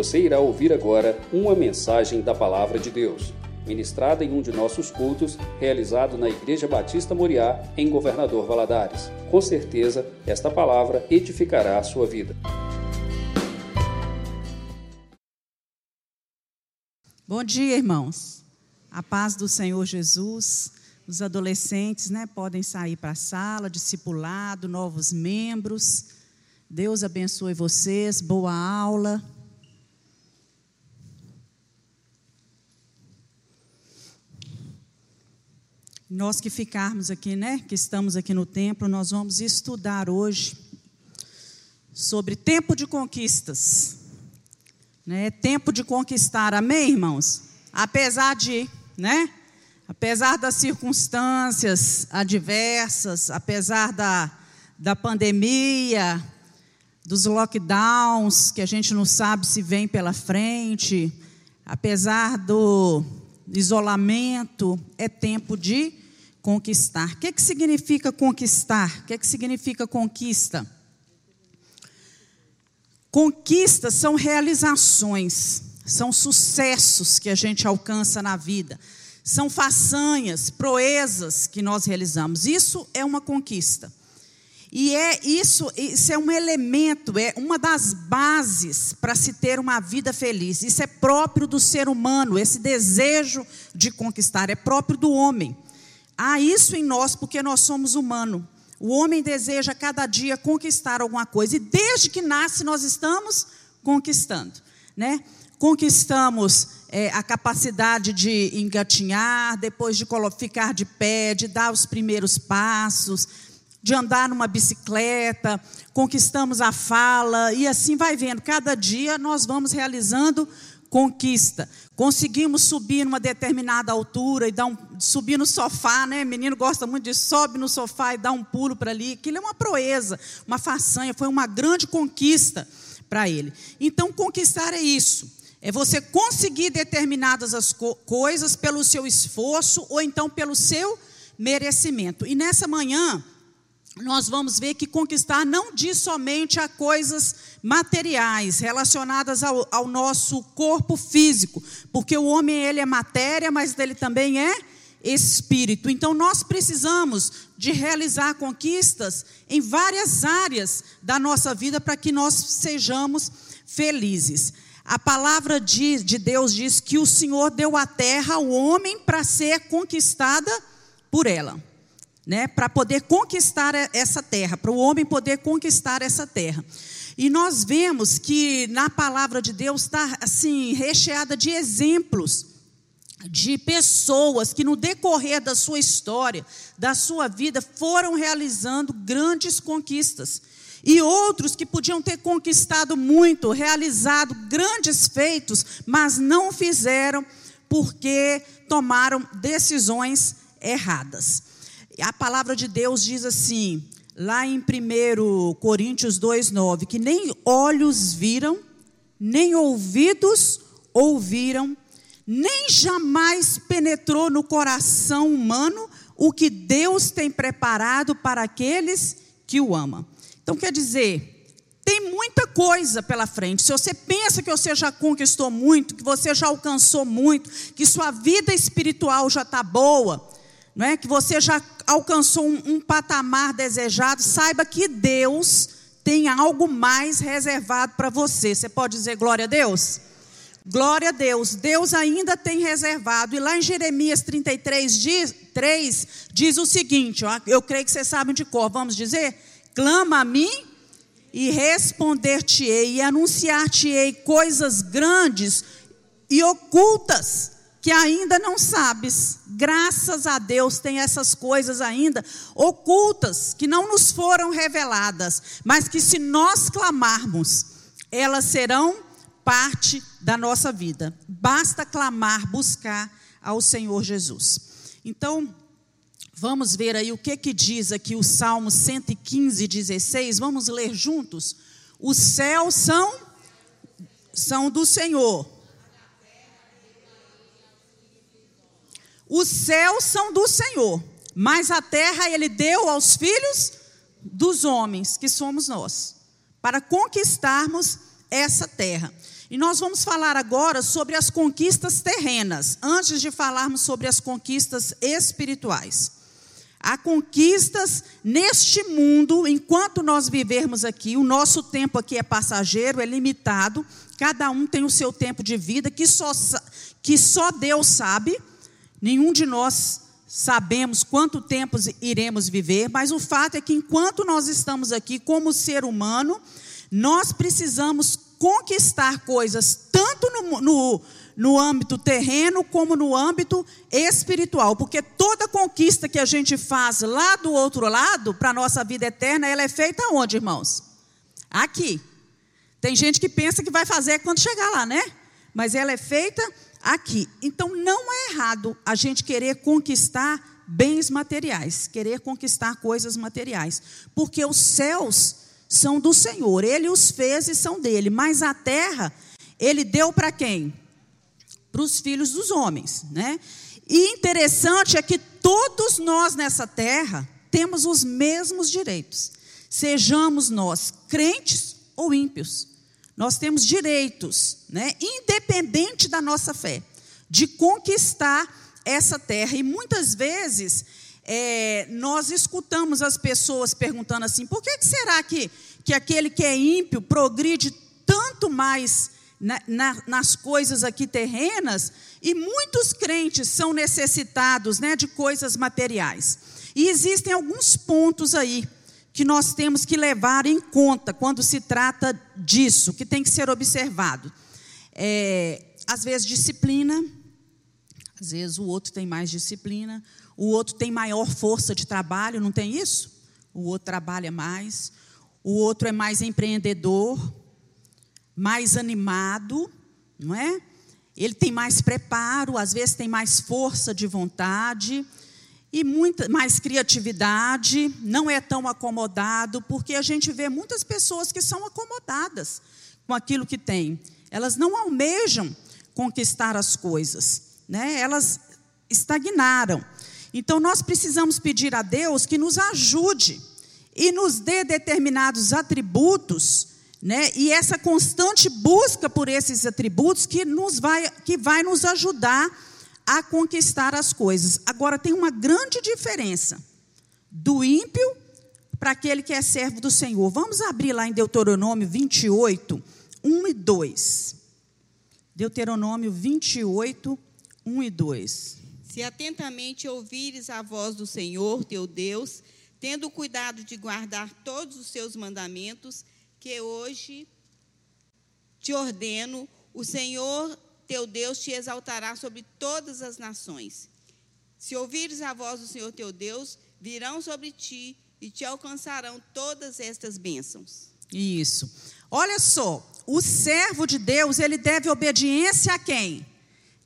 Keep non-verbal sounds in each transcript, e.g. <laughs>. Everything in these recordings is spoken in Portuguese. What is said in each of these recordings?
Você irá ouvir agora uma mensagem da Palavra de Deus, ministrada em um de nossos cultos, realizado na Igreja Batista Moriá, em Governador Valadares. Com certeza, esta palavra edificará a sua vida. Bom dia, irmãos. A paz do Senhor Jesus. Os adolescentes né, podem sair para a sala, discipulado, novos membros. Deus abençoe vocês, boa aula. Nós que ficarmos aqui, né, que estamos aqui no templo, nós vamos estudar hoje sobre tempo de conquistas. Né? Tempo de conquistar, amém, irmãos? Apesar de, né? Apesar das circunstâncias adversas, apesar da, da pandemia, dos lockdowns, que a gente não sabe se vem pela frente, apesar do isolamento, é tempo de conquistar. O que, que significa conquistar? O que, que significa conquista? Conquistas são realizações, são sucessos que a gente alcança na vida são façanhas, proezas que nós realizamos. Isso é uma conquista. E é isso, isso é um elemento, é uma das bases para se ter uma vida feliz. Isso é próprio do ser humano, esse desejo de conquistar é próprio do homem. Há isso em nós porque nós somos humanos. O homem deseja cada dia conquistar alguma coisa e desde que nasce nós estamos conquistando, né? Conquistamos é, a capacidade de engatinhar, depois de ficar de pé, de dar os primeiros passos, de andar numa bicicleta, conquistamos a fala, e assim vai vendo. Cada dia nós vamos realizando conquista. Conseguimos subir numa determinada altura e dar um, subir no sofá, né? Menino gosta muito de sobe no sofá e dá um pulo para ali. Aquilo é uma proeza, uma façanha, foi uma grande conquista para ele. Então, conquistar é isso. É você conseguir determinadas as co coisas pelo seu esforço ou então pelo seu merecimento. E nessa manhã, nós vamos ver que conquistar não diz somente a coisas materiais relacionadas ao, ao, nosso corpo físico, porque o homem ele é matéria, mas ele também é espírito. Então nós precisamos de realizar conquistas em várias áreas da nossa vida para que nós sejamos felizes. A palavra de, de Deus diz que o Senhor deu a terra ao homem para ser conquistada por ela. Né, para poder conquistar essa terra, para o homem poder conquistar essa terra. E nós vemos que na palavra de Deus está assim recheada de exemplos de pessoas que no decorrer da sua história, da sua vida, foram realizando grandes conquistas. E outros que podiam ter conquistado muito, realizado grandes feitos, mas não fizeram porque tomaram decisões erradas. A palavra de Deus diz assim, lá em 1 Coríntios 2,9, que nem olhos viram, nem ouvidos ouviram, nem jamais penetrou no coração humano o que Deus tem preparado para aqueles que o amam. Então, quer dizer, tem muita coisa pela frente. Se você pensa que você já conquistou muito, que você já alcançou muito, que sua vida espiritual já está boa, não é? que você já alcançou um, um patamar desejado, saiba que Deus tem algo mais reservado para você. Você pode dizer glória a Deus? Glória a Deus, Deus ainda tem reservado. E lá em Jeremias 33, diz, 3, diz o seguinte: ó, eu creio que vocês sabem de cor, vamos dizer? Clama a mim e responder-te-ei e anunciar-te-ei coisas grandes e ocultas que ainda não sabes. Graças a Deus tem essas coisas ainda ocultas que não nos foram reveladas, mas que se nós clamarmos, elas serão parte da nossa vida. Basta clamar, buscar ao Senhor Jesus. Então, Vamos ver aí o que que diz aqui o Salmo 115, 16. Vamos ler juntos? Os céus são são do Senhor. Os céus são do Senhor, mas a terra ele deu aos filhos dos homens, que somos nós, para conquistarmos essa terra. E nós vamos falar agora sobre as conquistas terrenas, antes de falarmos sobre as conquistas espirituais. Há conquistas neste mundo, enquanto nós vivermos aqui, o nosso tempo aqui é passageiro, é limitado, cada um tem o seu tempo de vida que só, que só Deus sabe, nenhum de nós sabemos quanto tempo iremos viver, mas o fato é que enquanto nós estamos aqui como ser humano, nós precisamos conquistar coisas tanto no, no, no âmbito terreno como no âmbito espiritual, porque toda conquista que a gente faz lá do outro lado, para a nossa vida eterna, ela é feita onde, irmãos? Aqui. Tem gente que pensa que vai fazer quando chegar lá, né? Mas ela é feita aqui. Então não é errado a gente querer conquistar bens materiais, querer conquistar coisas materiais, porque os céus são do Senhor, ele os fez e são dele, mas a terra ele deu para quem? Para os filhos dos homens, né? E interessante é que todos nós nessa terra temos os mesmos direitos, sejamos nós crentes ou ímpios. Nós temos direitos, né, independente da nossa fé, de conquistar essa terra. E muitas vezes é, nós escutamos as pessoas perguntando assim: por que, que será que, que aquele que é ímpio progride tanto mais na, na, nas coisas aqui terrenas e muitos crentes são necessitados né, de coisas materiais? E existem alguns pontos aí que nós temos que levar em conta quando se trata disso, que tem que ser observado. É, às vezes, disciplina, às vezes o outro tem mais disciplina, o outro tem maior força de trabalho, não tem isso? O outro trabalha mais, o outro é mais empreendedor, mais animado, não é? Ele tem mais preparo, às vezes tem mais força de vontade e muita mais criatividade, não é tão acomodado, porque a gente vê muitas pessoas que são acomodadas com aquilo que têm. Elas não almejam conquistar as coisas, né? Elas estagnaram. Então nós precisamos pedir a Deus que nos ajude e nos dê determinados atributos, né? E essa constante busca por esses atributos que nos vai que vai nos ajudar a conquistar as coisas. Agora, tem uma grande diferença do ímpio para aquele que é servo do Senhor. Vamos abrir lá em Deuteronômio 28, 1 e 2. Deuteronômio 28, 1 e 2. Se atentamente ouvires a voz do Senhor teu Deus, tendo cuidado de guardar todos os seus mandamentos, que hoje te ordeno, o Senhor teu Deus te exaltará sobre todas as nações. Se ouvires a voz do Senhor teu Deus, virão sobre ti e te alcançarão todas estas bênçãos. Isso. Olha só, o servo de Deus, ele deve obediência a quem?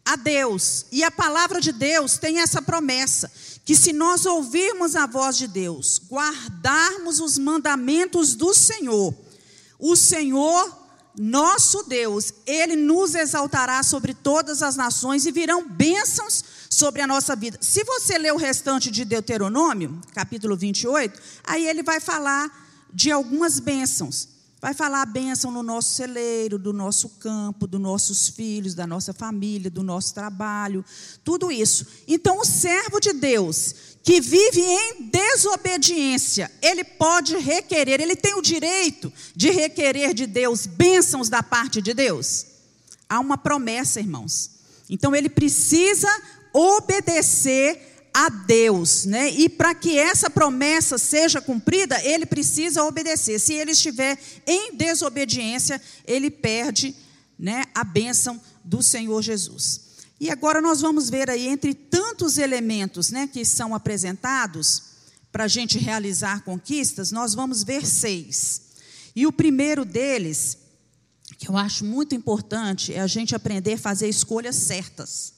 A Deus. E a palavra de Deus tem essa promessa: que se nós ouvirmos a voz de Deus, guardarmos os mandamentos do Senhor, o Senhor nosso Deus, Ele nos exaltará sobre todas as nações e virão bênçãos sobre a nossa vida. Se você ler o restante de Deuteronômio, capítulo 28, aí ele vai falar de algumas bênçãos. Vai falar a bênção no nosso celeiro, do nosso campo, dos nossos filhos, da nossa família, do nosso trabalho, tudo isso. Então, o servo de Deus, que vive em desobediência, ele pode requerer, ele tem o direito de requerer de Deus bênçãos da parte de Deus. Há uma promessa, irmãos. Então, ele precisa obedecer a Deus, né? E para que essa promessa seja cumprida, ele precisa obedecer. Se ele estiver em desobediência, ele perde, né, a bênção do Senhor Jesus. E agora nós vamos ver aí entre tantos elementos, né, que são apresentados para a gente realizar conquistas, nós vamos ver seis. E o primeiro deles, que eu acho muito importante, é a gente aprender a fazer escolhas certas,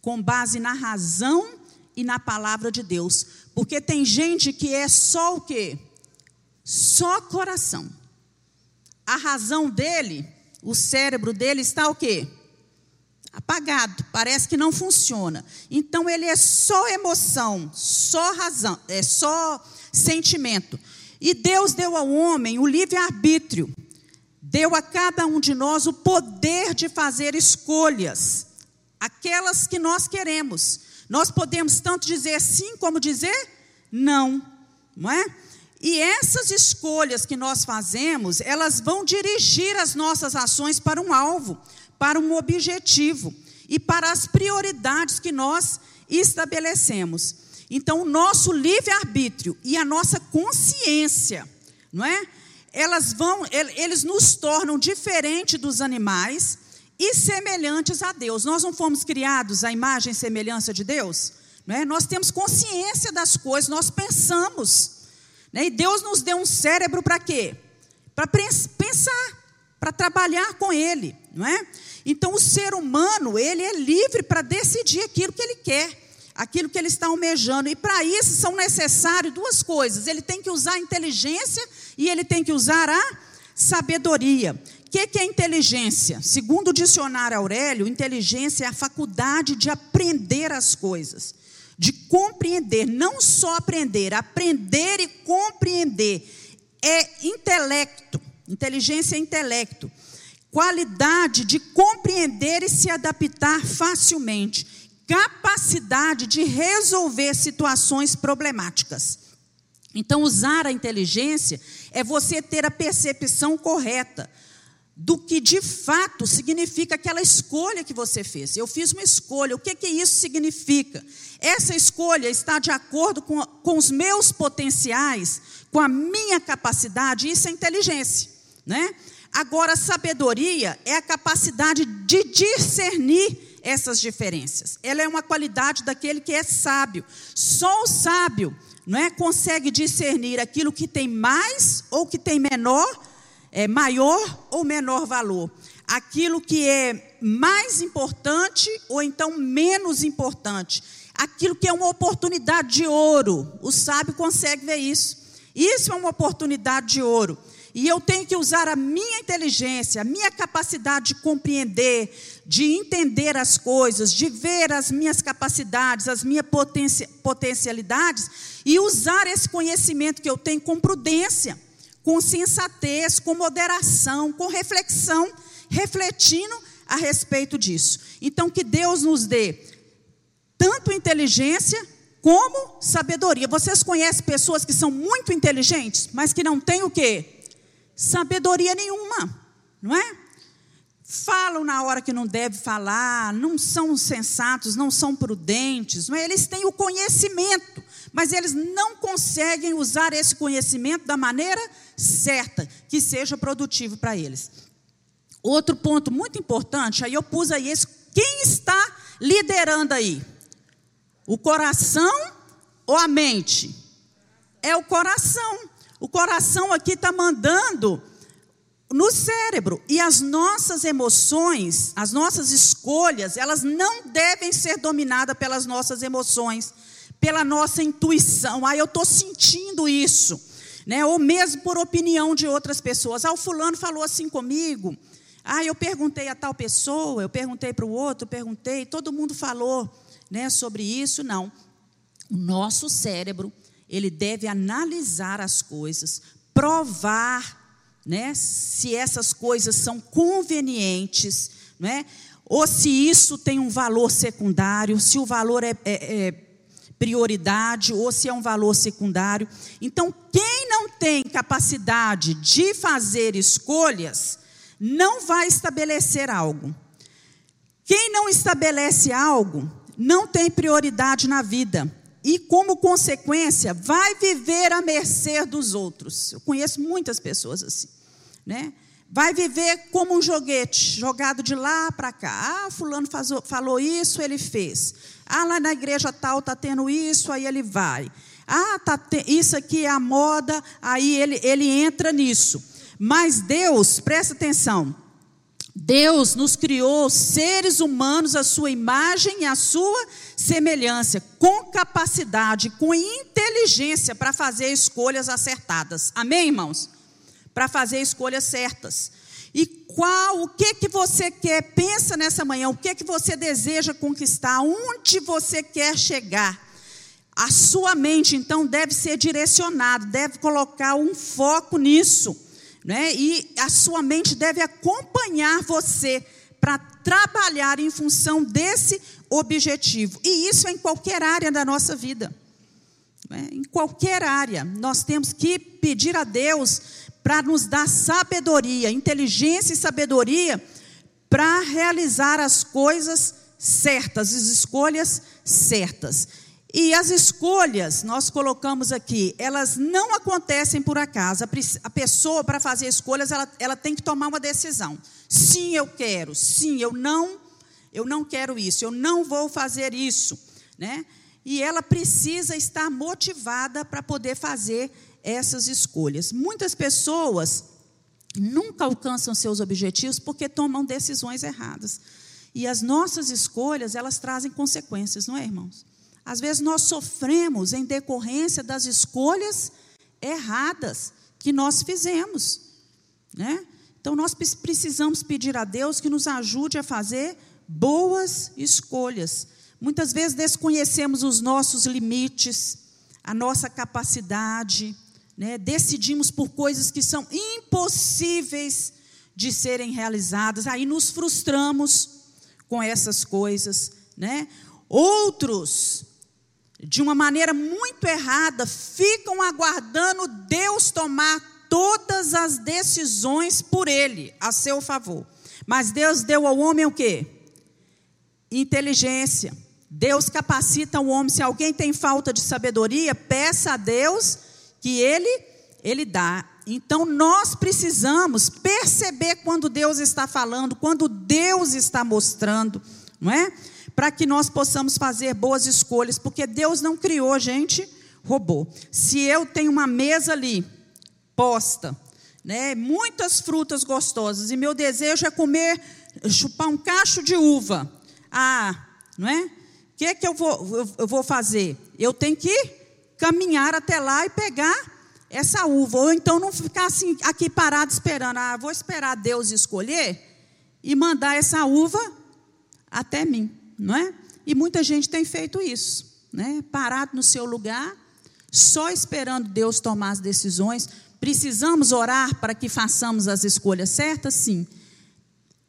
com base na razão e na palavra de Deus. Porque tem gente que é só o quê? Só coração. A razão dele, o cérebro dele está o quê? Apagado, parece que não funciona. Então ele é só emoção, só razão, é só sentimento. E Deus deu ao homem o livre-arbítrio. deu a cada um de nós o poder de fazer escolhas, aquelas que nós queremos. Nós podemos tanto dizer sim como dizer não, não é? E essas escolhas que nós fazemos, elas vão dirigir as nossas ações para um alvo, para um objetivo e para as prioridades que nós estabelecemos. Então, o nosso livre-arbítrio e a nossa consciência, não é? Elas vão, eles nos tornam diferentes dos animais e semelhantes a Deus. Nós não fomos criados à imagem e semelhança de Deus? Não é? Nós temos consciência das coisas, nós pensamos. Né? E Deus nos deu um cérebro para quê? Para pensar, para trabalhar com Ele, não é? Então o ser humano, ele é livre para decidir aquilo que ele quer, aquilo que ele está almejando. E para isso são necessárias duas coisas. Ele tem que usar a inteligência e ele tem que usar a sabedoria. O que, que é inteligência? Segundo o dicionário Aurélio, inteligência é a faculdade de aprender as coisas de compreender, não só aprender, aprender e compreender. É intelecto, inteligência é intelecto. Qualidade de compreender e se adaptar facilmente. Capacidade de resolver situações problemáticas. Então, usar a inteligência é você ter a percepção correta do que de fato significa aquela escolha que você fez. Eu fiz uma escolha, o que, que isso significa? Essa escolha está de acordo com, com os meus potenciais, com a minha capacidade, isso é inteligência. Né? Agora, sabedoria é a capacidade de discernir essas diferenças. Ela é uma qualidade daquele que é sábio. Só o sábio não é, consegue discernir aquilo que tem mais ou que tem menor é, maior ou menor valor. Aquilo que é mais importante ou então menos importante. Aquilo que é uma oportunidade de ouro. O sábio consegue ver isso. Isso é uma oportunidade de ouro. E eu tenho que usar a minha inteligência, a minha capacidade de compreender, de entender as coisas, de ver as minhas capacidades, as minhas potencialidades e usar esse conhecimento que eu tenho com prudência com sensatez, com moderação, com reflexão, refletindo a respeito disso. Então, que Deus nos dê tanto inteligência como sabedoria. Vocês conhecem pessoas que são muito inteligentes, mas que não têm o quê? Sabedoria nenhuma, não é? Falam na hora que não deve falar, não são sensatos, não são prudentes, não é? eles têm o conhecimento, mas eles não conseguem usar esse conhecimento da maneira certa, que seja produtivo para eles. Outro ponto muito importante, aí eu pus aí esse, quem está liderando aí? O coração ou a mente? É o coração. O coração aqui está mandando no cérebro. E as nossas emoções, as nossas escolhas, elas não devem ser dominadas pelas nossas emoções, pela nossa intuição. Ah, eu estou sentindo isso né? ou mesmo por opinião de outras pessoas. Ah, o fulano falou assim comigo. Ah, eu perguntei a tal pessoa, eu perguntei para o outro, perguntei, todo mundo falou né, sobre isso. Não. O nosso cérebro, ele deve analisar as coisas, provar né, se essas coisas são convenientes, né, ou se isso tem um valor secundário, se o valor é, é, é prioridade ou se é um valor secundário. Então, quem não tem capacidade de fazer escolhas, não vai estabelecer algo. Quem não estabelece algo, não tem prioridade na vida. E, como consequência, vai viver à mercê dos outros. Eu conheço muitas pessoas assim. Né? Vai viver como um joguete, jogado de lá para cá. Ah, fulano falou isso, ele fez. Ah, lá na igreja tal está tendo isso, aí ele vai. Ah, tá te... isso aqui é a moda, aí ele, ele entra nisso. Mas Deus, presta atenção, Deus nos criou seres humanos à sua imagem e à sua semelhança, com capacidade, com inteligência para fazer escolhas acertadas. Amém, irmãos? Para fazer escolhas certas. E qual, o que que você quer? Pensa nessa manhã, o que que você deseja conquistar? Onde você quer chegar? A sua mente então deve ser direcionada, deve colocar um foco nisso. Né? E a sua mente deve acompanhar você para trabalhar em função desse objetivo. E isso é em qualquer área da nossa vida. Né? Em qualquer área, nós temos que pedir a Deus para nos dar sabedoria, inteligência e sabedoria para realizar as coisas certas, as escolhas certas. E as escolhas, nós colocamos aqui, elas não acontecem por acaso. A pessoa, para fazer escolhas, ela, ela tem que tomar uma decisão. Sim, eu quero. Sim, eu não, eu não quero isso. Eu não vou fazer isso. Né? E ela precisa estar motivada para poder fazer essas escolhas. Muitas pessoas nunca alcançam seus objetivos porque tomam decisões erradas. E as nossas escolhas, elas trazem consequências, não é, irmãos? Às vezes nós sofremos em decorrência das escolhas erradas que nós fizemos, né? Então nós precisamos pedir a Deus que nos ajude a fazer boas escolhas. Muitas vezes desconhecemos os nossos limites, a nossa capacidade, né? decidimos por coisas que são impossíveis de serem realizadas, aí nos frustramos com essas coisas. Né? Outros de uma maneira muito errada, ficam aguardando Deus tomar todas as decisões por ele, a seu favor. Mas Deus deu ao homem o quê? Inteligência. Deus capacita o homem. Se alguém tem falta de sabedoria, peça a Deus que ele ele dá. Então nós precisamos perceber quando Deus está falando, quando Deus está mostrando, não é? Para que nós possamos fazer boas escolhas, porque Deus não criou gente robô. Se eu tenho uma mesa ali posta, né, muitas frutas gostosas e meu desejo é comer, chupar um cacho de uva, ah, não é? O que é que eu vou, eu, vou fazer? Eu tenho que caminhar até lá e pegar essa uva, ou então não ficar assim aqui parado esperando, ah, vou esperar Deus escolher e mandar essa uva até mim não é? E muita gente tem feito isso, né? Parado no seu lugar, só esperando Deus tomar as decisões. Precisamos orar para que façamos as escolhas certas, sim.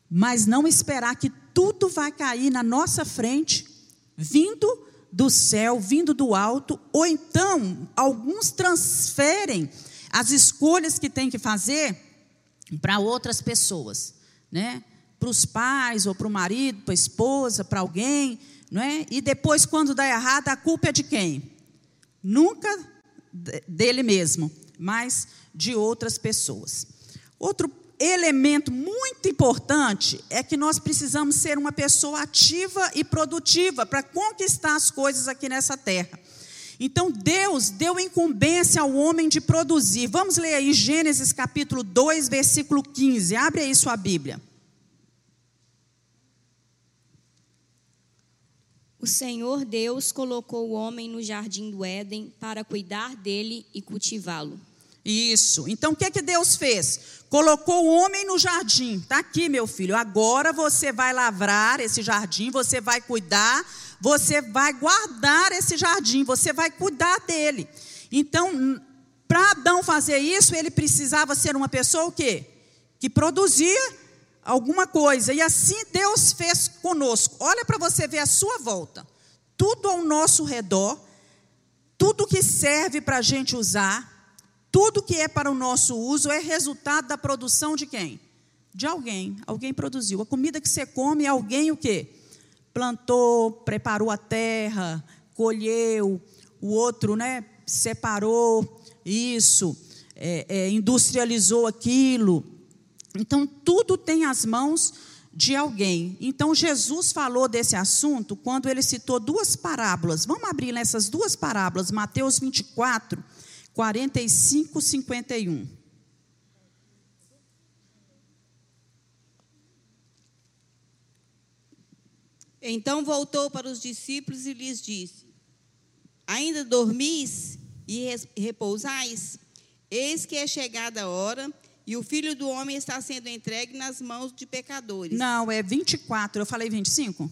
Mas não esperar que tudo vai cair na nossa frente, vindo do céu, vindo do alto, ou então alguns transferem as escolhas que tem que fazer para outras pessoas, né? Para os pais, ou para o marido, para a esposa, para alguém, não é? E depois, quando dá errado, a culpa é de quem? Nunca dele mesmo, mas de outras pessoas. Outro elemento muito importante é que nós precisamos ser uma pessoa ativa e produtiva para conquistar as coisas aqui nessa terra. Então Deus deu incumbência ao homem de produzir. Vamos ler aí Gênesis capítulo 2, versículo 15. Abre aí sua Bíblia. O Senhor Deus colocou o homem no jardim do Éden para cuidar dele e cultivá-lo. Isso. Então o que é que Deus fez? Colocou o homem no jardim. Está aqui, meu filho. Agora você vai lavrar esse jardim, você vai cuidar, você vai guardar esse jardim, você vai cuidar dele. Então, para Adão fazer isso, ele precisava ser uma pessoa o quê? Que produzia alguma coisa. E assim Deus fez conosco. Olha para você ver a sua volta. Tudo ao nosso redor, tudo que serve para a gente usar, tudo que é para o nosso uso é resultado da produção de quem? De alguém. Alguém produziu. A comida que você come, alguém o quê? Plantou, preparou a terra, colheu, o outro, né? Separou isso, é, é, industrializou aquilo. Então, tudo tem as mãos de alguém. Então, Jesus falou desse assunto quando ele citou duas parábolas. Vamos abrir nessas duas parábolas, Mateus 24, 45 e 51. Então voltou para os discípulos e lhes disse: Ainda dormis e repousais? Eis que é chegada a hora e o filho do homem está sendo entregue nas mãos de pecadores. Não, é 24. Eu falei 25?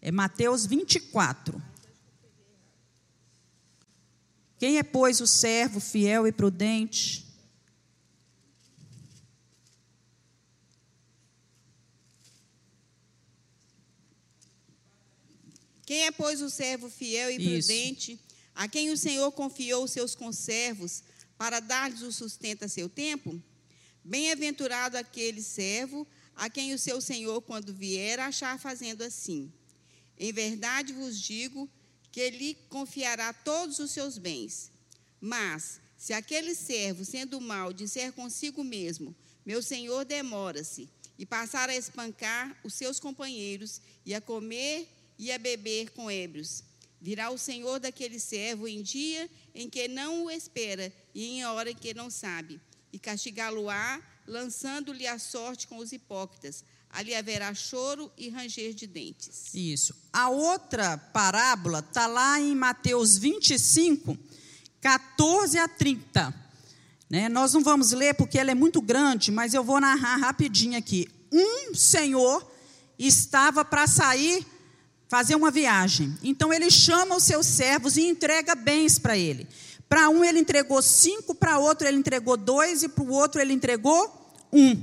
É Mateus 24. Quem é, pois, o servo fiel e prudente? Quem é, pois, o servo fiel e prudente, Isso. a quem o Senhor confiou os seus conservos para dar-lhes o sustento a seu tempo? Bem-aventurado aquele servo a quem o seu Senhor, quando vier, achar fazendo assim. Em verdade vos digo que ele confiará todos os seus bens. Mas, se aquele servo, sendo mau, disser consigo mesmo: Meu senhor demora-se, e passar a espancar os seus companheiros, e a comer e a beber com ébrios, virá o senhor daquele servo em dia em que não o espera e em hora em que não sabe, e castigá-lo-á, lançando-lhe a sorte com os hipócritas. Ali haverá choro e ranger de dentes. Isso. A outra parábola está lá em Mateus 25, 14 a 30. Né? Nós não vamos ler porque ela é muito grande, mas eu vou narrar rapidinho aqui. Um senhor estava para sair fazer uma viagem. Então ele chama os seus servos e entrega bens para ele. Para um ele entregou cinco, para outro ele entregou dois e para o outro ele entregou um.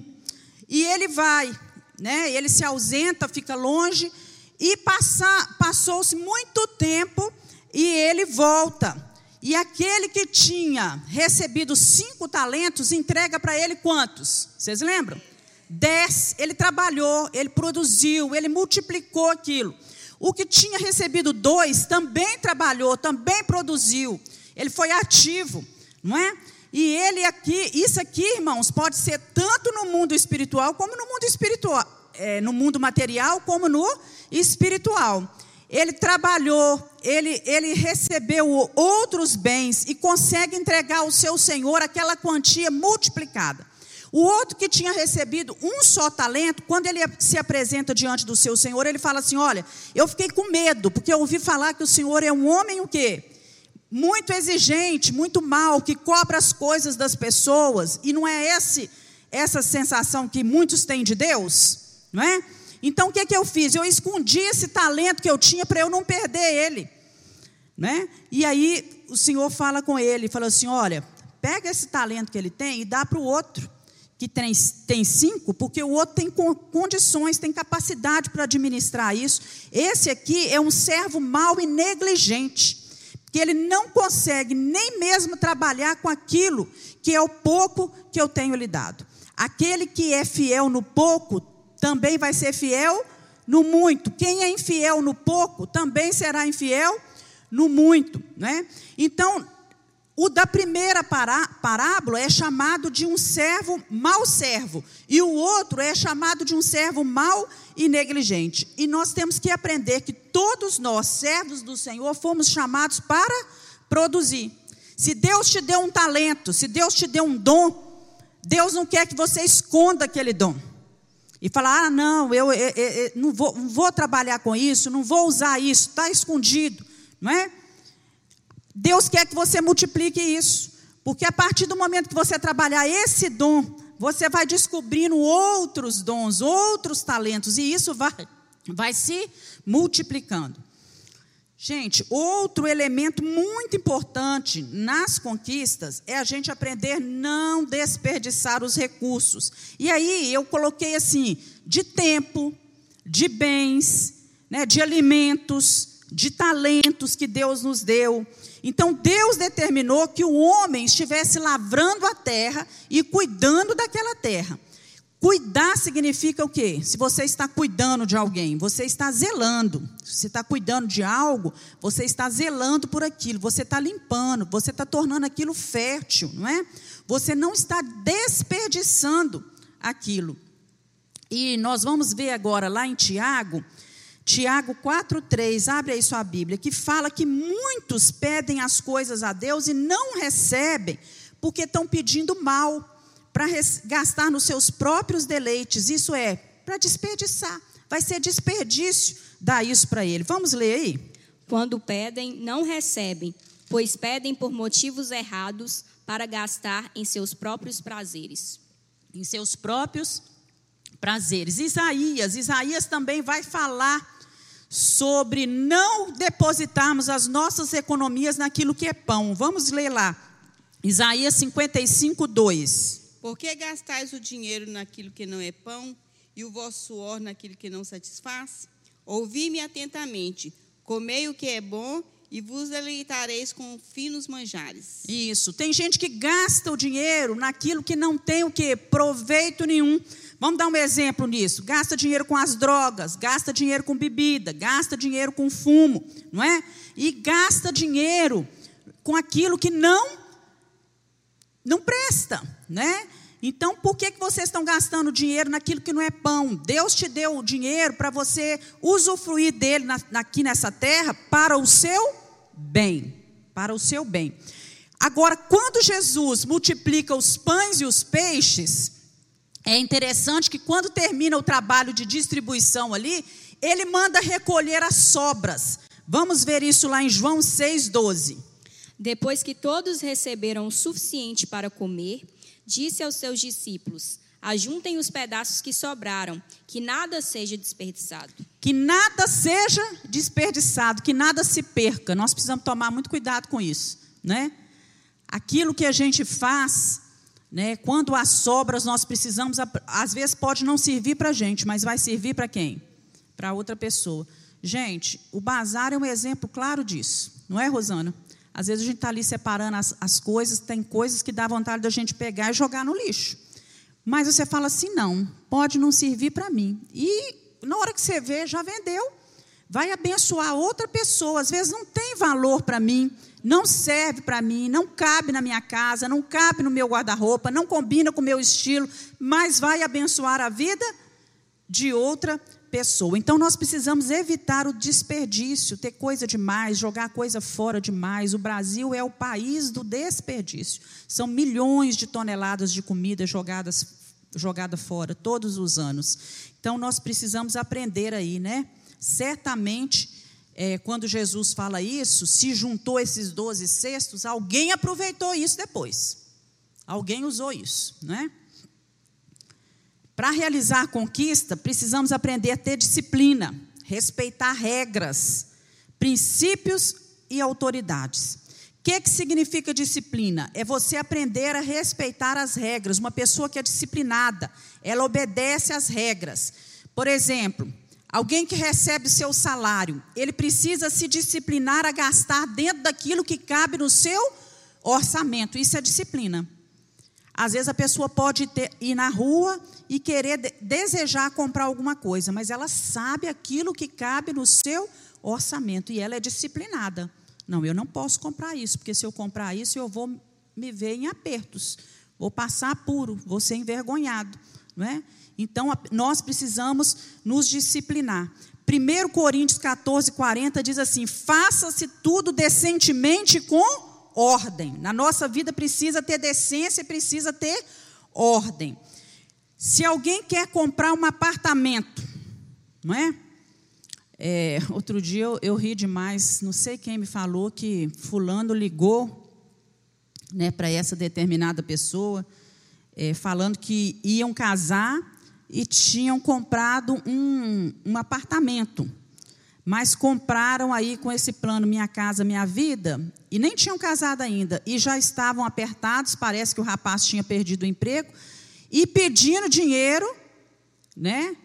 E ele vai, né? Ele se ausenta, fica longe e passou-se muito tempo e ele volta. E aquele que tinha recebido cinco talentos entrega para ele quantos? Vocês lembram? Dez. Ele trabalhou, ele produziu, ele multiplicou aquilo. O que tinha recebido dois também trabalhou, também produziu. Ele foi ativo, não é? E ele aqui, isso aqui, irmãos, pode ser tanto no mundo espiritual como no mundo espiritual, é, no mundo material como no espiritual. Ele trabalhou, ele, ele recebeu outros bens e consegue entregar ao seu senhor aquela quantia multiplicada. O outro que tinha recebido um só talento, quando ele se apresenta diante do seu senhor, ele fala assim: Olha, eu fiquei com medo, porque eu ouvi falar que o senhor é um homem o quê? Muito exigente, muito mal, que cobra as coisas das pessoas, e não é esse essa sensação que muitos têm de Deus, não é? Então o que, que eu fiz? Eu escondi esse talento que eu tinha para eu não perder ele. Né? E aí o Senhor fala com ele, fala assim: olha, pega esse talento que ele tem e dá para o outro, que tem, tem cinco, porque o outro tem condições, tem capacidade para administrar isso. Esse aqui é um servo mau e negligente, que ele não consegue nem mesmo trabalhar com aquilo que é o pouco que eu tenho lhe dado. Aquele que é fiel no pouco também vai ser fiel no muito. Quem é infiel no pouco também será infiel no muito, né? Então, o da primeira pará, parábola é chamado de um servo mau servo, e o outro é chamado de um servo mau e negligente. E nós temos que aprender que todos nós, servos do Senhor, fomos chamados para produzir. Se Deus te deu um talento, se Deus te deu um dom, Deus não quer que você esconda aquele dom. E falar, ah, não, eu, eu, eu não, vou, não vou trabalhar com isso, não vou usar isso, está escondido, não é? Deus quer que você multiplique isso, porque a partir do momento que você trabalhar esse dom, você vai descobrindo outros dons, outros talentos, e isso vai, vai se multiplicando. Gente, outro elemento muito importante nas conquistas é a gente aprender a não desperdiçar os recursos. E aí eu coloquei assim: de tempo, de bens, né, de alimentos, de talentos que Deus nos deu. Então Deus determinou que o homem estivesse lavrando a terra e cuidando daquela terra. Cuidar significa o quê? Se você está cuidando de alguém, você está zelando. Se você está cuidando de algo, você está zelando por aquilo, você está limpando, você está tornando aquilo fértil, não é? Você não está desperdiçando aquilo. E nós vamos ver agora lá em Tiago, Tiago 4,3, abre aí sua Bíblia, que fala que muitos pedem as coisas a Deus e não recebem, porque estão pedindo mal para gastar nos seus próprios deleites, isso é, para desperdiçar. Vai ser desperdício dar isso para ele. Vamos ler aí? Quando pedem, não recebem, pois pedem por motivos errados para gastar em seus próprios prazeres. Em seus próprios prazeres. Isaías, Isaías também vai falar sobre não depositarmos as nossas economias naquilo que é pão. Vamos ler lá. Isaías 55, 2. Por que gastais o dinheiro naquilo que não é pão e o vosso suor naquilo que não satisfaz? Ouvi-me atentamente. Comei o que é bom e vos deleitareis com finos manjares. Isso. Tem gente que gasta o dinheiro naquilo que não tem o que proveito nenhum. Vamos dar um exemplo nisso. Gasta dinheiro com as drogas, gasta dinheiro com bebida, gasta dinheiro com fumo, não é? E gasta dinheiro com aquilo que não não presta, né? Então, por que, que vocês estão gastando dinheiro naquilo que não é pão? Deus te deu o dinheiro para você usufruir dele na, aqui nessa terra para o seu bem. Para o seu bem. Agora, quando Jesus multiplica os pães e os peixes, é interessante que quando termina o trabalho de distribuição ali, ele manda recolher as sobras. Vamos ver isso lá em João 6,12. Depois que todos receberam o suficiente para comer, disse aos seus discípulos: Ajuntem os pedaços que sobraram, que nada seja desperdiçado. Que nada seja desperdiçado, que nada se perca. Nós precisamos tomar muito cuidado com isso, né? Aquilo que a gente faz, né? Quando há sobras, nós precisamos, às vezes pode não servir para a gente, mas vai servir para quem? Para outra pessoa. Gente, o bazar é um exemplo claro disso, não é, Rosana? Às vezes a gente está ali separando as, as coisas, tem coisas que dá vontade da gente pegar e jogar no lixo. Mas você fala assim: não, pode não servir para mim. E na hora que você vê, já vendeu. Vai abençoar outra pessoa. Às vezes não tem valor para mim, não serve para mim, não cabe na minha casa, não cabe no meu guarda-roupa, não combina com o meu estilo, mas vai abençoar a vida de outra pessoa. Então nós precisamos evitar o desperdício, ter coisa demais, jogar coisa fora demais. O Brasil é o país do desperdício. São milhões de toneladas de comida jogadas jogada fora todos os anos. Então nós precisamos aprender aí, né? Certamente, é, quando Jesus fala isso, se juntou esses doze cestos, alguém aproveitou isso depois. Alguém usou isso, não é? Para realizar a conquista, precisamos aprender a ter disciplina, respeitar regras, princípios e autoridades. O que, que significa disciplina? É você aprender a respeitar as regras. Uma pessoa que é disciplinada, ela obedece às regras. Por exemplo, alguém que recebe seu salário, ele precisa se disciplinar a gastar dentro daquilo que cabe no seu orçamento. Isso é disciplina. Às vezes a pessoa pode ter, ir na rua e querer de, desejar comprar alguma coisa, mas ela sabe aquilo que cabe no seu orçamento e ela é disciplinada. Não, eu não posso comprar isso, porque se eu comprar isso eu vou me ver em apertos, vou passar apuro, vou ser envergonhado, não é? Então nós precisamos nos disciplinar. 1 Coríntios 14, 40 diz assim: faça-se tudo decentemente com ordem. Na nossa vida precisa ter decência, precisa ter ordem. Se alguém quer comprar um apartamento, não é? É outro dia eu, eu, ri demais, não sei quem me falou que fulano ligou né, para essa determinada pessoa, é, falando que iam casar e tinham comprado um, um apartamento. Mas compraram aí com esse plano Minha Casa Minha Vida e nem tinham casado ainda. E já estavam apertados, parece que o rapaz tinha perdido o emprego e pedindo dinheiro, né,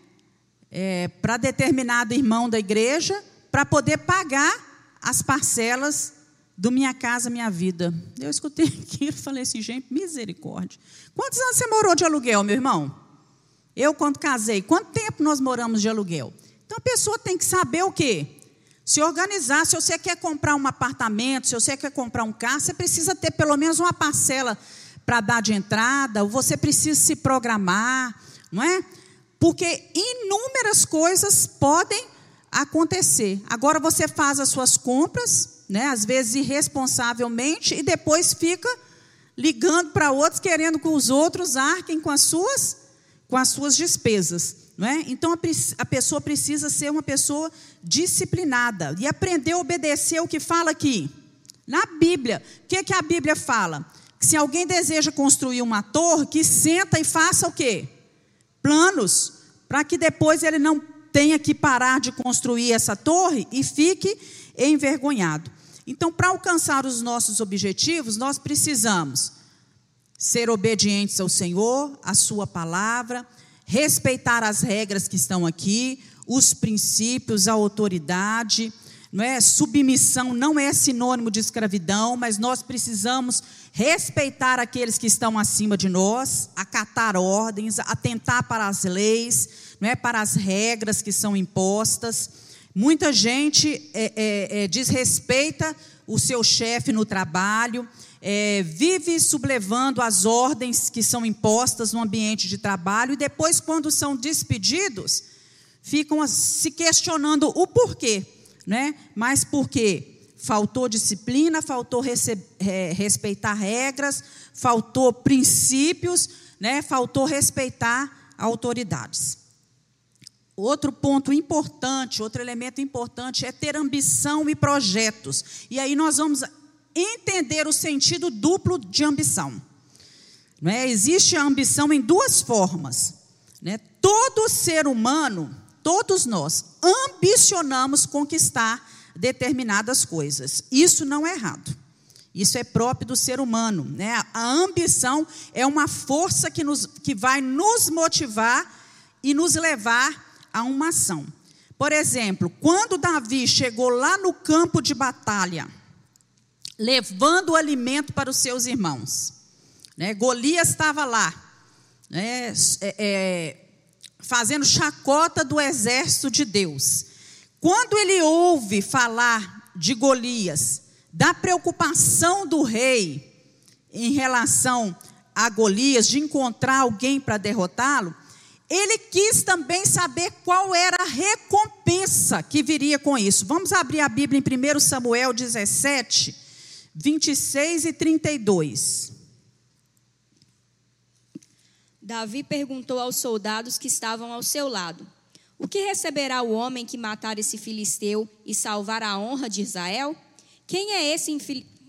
é, para determinado irmão da igreja para poder pagar as parcelas do Minha Casa Minha Vida. Eu escutei <laughs> aquilo e falei assim, gente, misericórdia. Quantos anos você morou de aluguel, meu irmão? Eu, quando casei, quanto tempo nós moramos de aluguel? Então a pessoa tem que saber o quê? Se organizar. Se você quer comprar um apartamento, se você quer comprar um carro, você precisa ter pelo menos uma parcela para dar de entrada, ou você precisa se programar, não é? Porque inúmeras coisas podem acontecer. Agora você faz as suas compras, né, às vezes irresponsavelmente, e depois fica ligando para outros, querendo que os outros arquem com as suas, com as suas despesas. Não é? Então a, a pessoa precisa ser uma pessoa disciplinada e aprender a obedecer o que fala aqui. Na Bíblia, o que, que a Bíblia fala? Que se alguém deseja construir uma torre, que senta e faça o quê? Planos, para que depois ele não tenha que parar de construir essa torre e fique envergonhado. Então, para alcançar os nossos objetivos, nós precisamos ser obedientes ao Senhor, à Sua palavra, respeitar as regras que estão aqui, os princípios, a autoridade, não é? Submissão não é sinônimo de escravidão, mas nós precisamos respeitar aqueles que estão acima de nós, acatar ordens, atentar para as leis, não é? Para as regras que são impostas. Muita gente é, é, é, desrespeita o seu chefe no trabalho, é, vive sublevando as ordens que são impostas no ambiente de trabalho e depois, quando são despedidos, ficam se questionando o porquê, né? Mas porque faltou disciplina, faltou é, respeitar regras, faltou princípios, né? Faltou respeitar autoridades. Outro ponto importante, outro elemento importante é ter ambição e projetos. E aí nós vamos entender o sentido duplo de ambição. Não é? Existe a ambição em duas formas. Né? Todo ser humano, todos nós, ambicionamos conquistar determinadas coisas. Isso não é errado. Isso é próprio do ser humano. Né? A ambição é uma força que, nos, que vai nos motivar e nos levar a uma ação. Por exemplo, quando Davi chegou lá no campo de batalha, levando o alimento para os seus irmãos. Né? Golias estava lá, né? é, é, fazendo chacota do exército de Deus. Quando ele ouve falar de Golias, da preocupação do rei em relação a Golias, de encontrar alguém para derrotá-lo, ele quis também saber qual era a recompensa que viria com isso. Vamos abrir a Bíblia em 1 Samuel 17, 26 e 32. Davi perguntou aos soldados que estavam ao seu lado: O que receberá o homem que matar esse filisteu e salvar a honra de Israel? Quem é esse,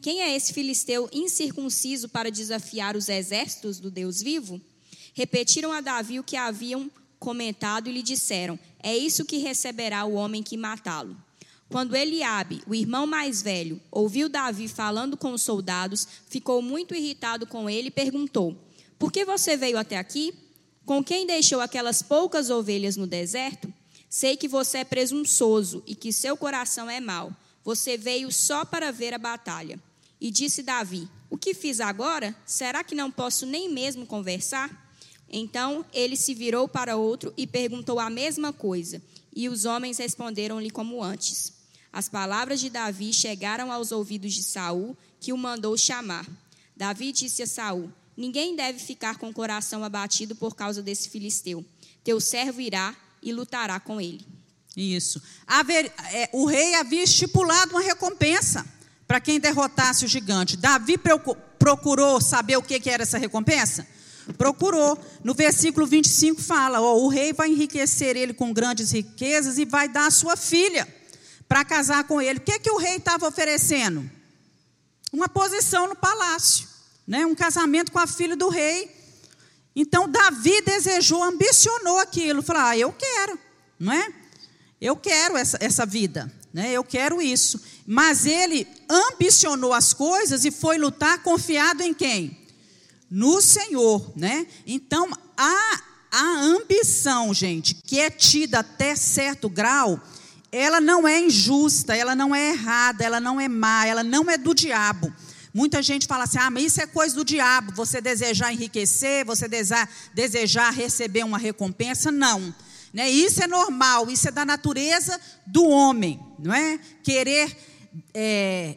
quem é esse filisteu incircunciso para desafiar os exércitos do Deus vivo? Repetiram a Davi o que haviam comentado e lhe disseram: É isso que receberá o homem que matá-lo. Quando Eliabe, o irmão mais velho, ouviu Davi falando com os soldados, ficou muito irritado com ele e perguntou: Por que você veio até aqui? Com quem deixou aquelas poucas ovelhas no deserto? Sei que você é presunçoso e que seu coração é mau. Você veio só para ver a batalha. E disse Davi: O que fiz agora? Será que não posso nem mesmo conversar? Então ele se virou para outro e perguntou a mesma coisa. E os homens responderam-lhe como antes. As palavras de Davi chegaram aos ouvidos de Saul, que o mandou chamar. Davi disse a Saul: Ninguém deve ficar com o coração abatido por causa desse filisteu. Teu servo irá e lutará com ele. Isso. Haver, é, o rei havia estipulado uma recompensa para quem derrotasse o gigante. Davi procurou saber o que, que era essa recompensa? Procurou. No versículo 25 fala: ó, o rei vai enriquecer ele com grandes riquezas e vai dar a sua filha para casar com ele. O que, que o rei estava oferecendo? Uma posição no palácio, né? um casamento com a filha do rei. Então Davi desejou, ambicionou aquilo, falou: ah, eu quero, não é? Eu quero essa, essa vida, né? eu quero isso. Mas ele ambicionou as coisas e foi lutar confiado em quem? No Senhor, né? Então a, a ambição, gente, que é tida até certo grau, ela não é injusta, ela não é errada, ela não é má, ela não é do diabo. Muita gente fala assim: ah, mas isso é coisa do diabo, você desejar enriquecer, você desejar, receber uma recompensa. Não. Né? Isso é normal, isso é da natureza do homem, não é? Querer é,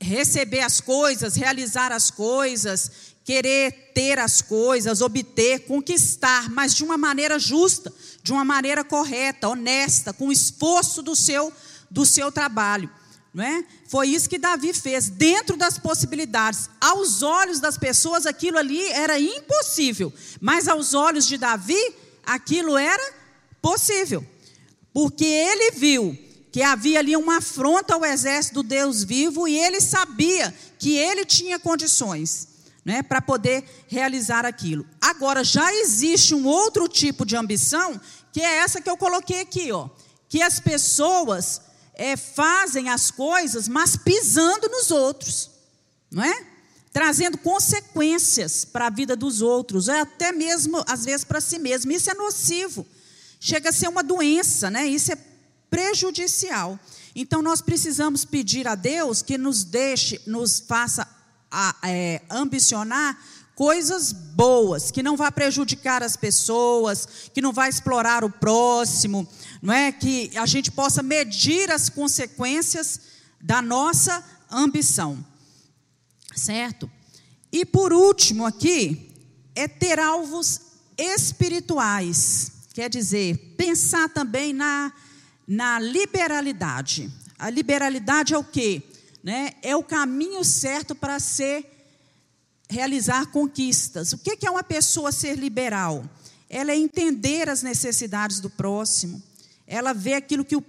receber as coisas, realizar as coisas, querer ter as coisas, obter, conquistar, mas de uma maneira justa de uma maneira correta, honesta, com esforço do seu, do seu trabalho. Não é? Foi isso que Davi fez, dentro das possibilidades. Aos olhos das pessoas, aquilo ali era impossível, mas aos olhos de Davi, aquilo era possível, porque ele viu que havia ali uma afronta ao exército do Deus vivo e ele sabia que ele tinha condições né, para poder realizar aquilo. Agora, já existe um outro tipo de ambição, que é essa que eu coloquei aqui, ó, que as pessoas é, fazem as coisas, mas pisando nos outros, não é? Trazendo consequências para a vida dos outros, é até mesmo, às vezes, para si mesmo. Isso é nocivo, chega a ser uma doença, né? isso é prejudicial. Então nós precisamos pedir a Deus que nos deixe, nos faça a, é, ambicionar coisas boas, que não vai prejudicar as pessoas, que não vai explorar o próximo, não é? Que a gente possa medir as consequências da nossa ambição. Certo? E por último aqui, é ter alvos espirituais. Quer dizer, pensar também na, na liberalidade. A liberalidade é o quê? Né? É o caminho certo para ser realizar conquistas. O que é uma pessoa ser liberal? Ela é entender as necessidades do próximo, ela vê aquilo que o,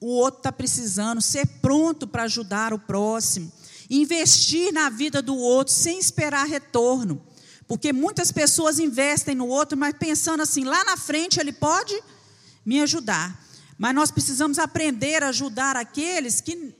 o outro está precisando, ser pronto para ajudar o próximo, investir na vida do outro sem esperar retorno. Porque muitas pessoas investem no outro, mas pensando assim, lá na frente ele pode me ajudar. Mas nós precisamos aprender a ajudar aqueles que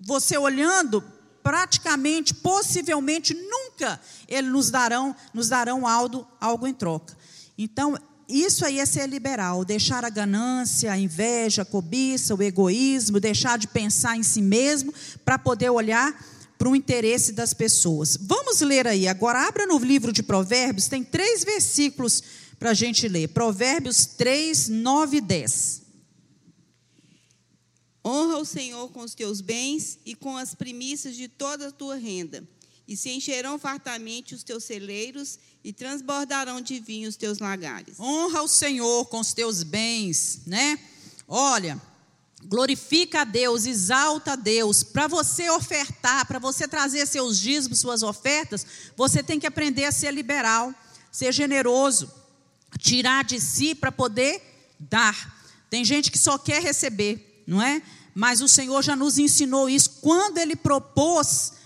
você olhando praticamente, possivelmente nunca eles nos darão, nos darão algo, algo em troca. Então, isso aí é ser liberal, deixar a ganância, a inveja, a cobiça, o egoísmo, deixar de pensar em si mesmo para poder olhar para o interesse das pessoas. Vamos ler aí, agora abra no livro de Provérbios, tem três versículos para a gente ler. Provérbios 3, 9 e 10. Honra o Senhor com os teus bens e com as primícias de toda a tua renda, e se encherão fartamente os teus celeiros e transbordarão de vinho os teus lagares. Honra o Senhor com os teus bens, né? Olha, glorifica a Deus, exalta a Deus. Para você ofertar, para você trazer seus dízimos, suas ofertas, você tem que aprender a ser liberal, ser generoso, tirar de si para poder dar. Tem gente que só quer receber, não é? Mas o Senhor já nos ensinou isso quando ele propôs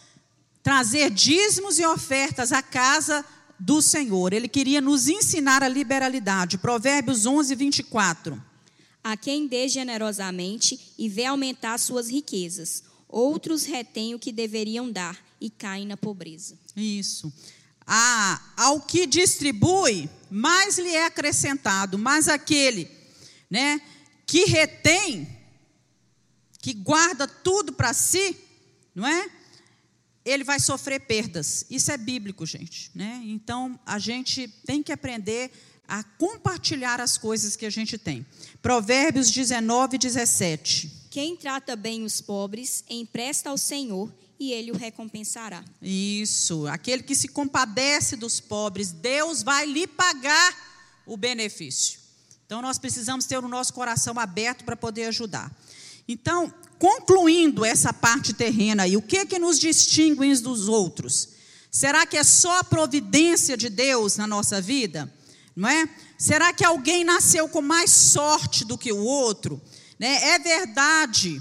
trazer dízimos e ofertas à casa do Senhor. Ele queria nos ensinar a liberalidade. Provérbios 11, 24 a quem dê generosamente e vê aumentar suas riquezas. Outros retêm o que deveriam dar e caem na pobreza. Isso. A, ao que distribui, mais lhe é acrescentado, mas aquele né, que retém, que guarda tudo para si, não é? Ele vai sofrer perdas. Isso é bíblico, gente. Né? Então, a gente tem que aprender a compartilhar as coisas que a gente tem. Provérbios 19, 17. Quem trata bem os pobres, empresta ao Senhor e ele o recompensará. Isso, aquele que se compadece dos pobres, Deus vai lhe pagar o benefício. Então nós precisamos ter o nosso coração aberto para poder ajudar. Então, concluindo essa parte terrena aí, o que que nos distingue uns dos outros? Será que é só a providência de Deus na nossa vida? não é? Será que alguém nasceu com mais sorte do que o outro? Né? É verdade,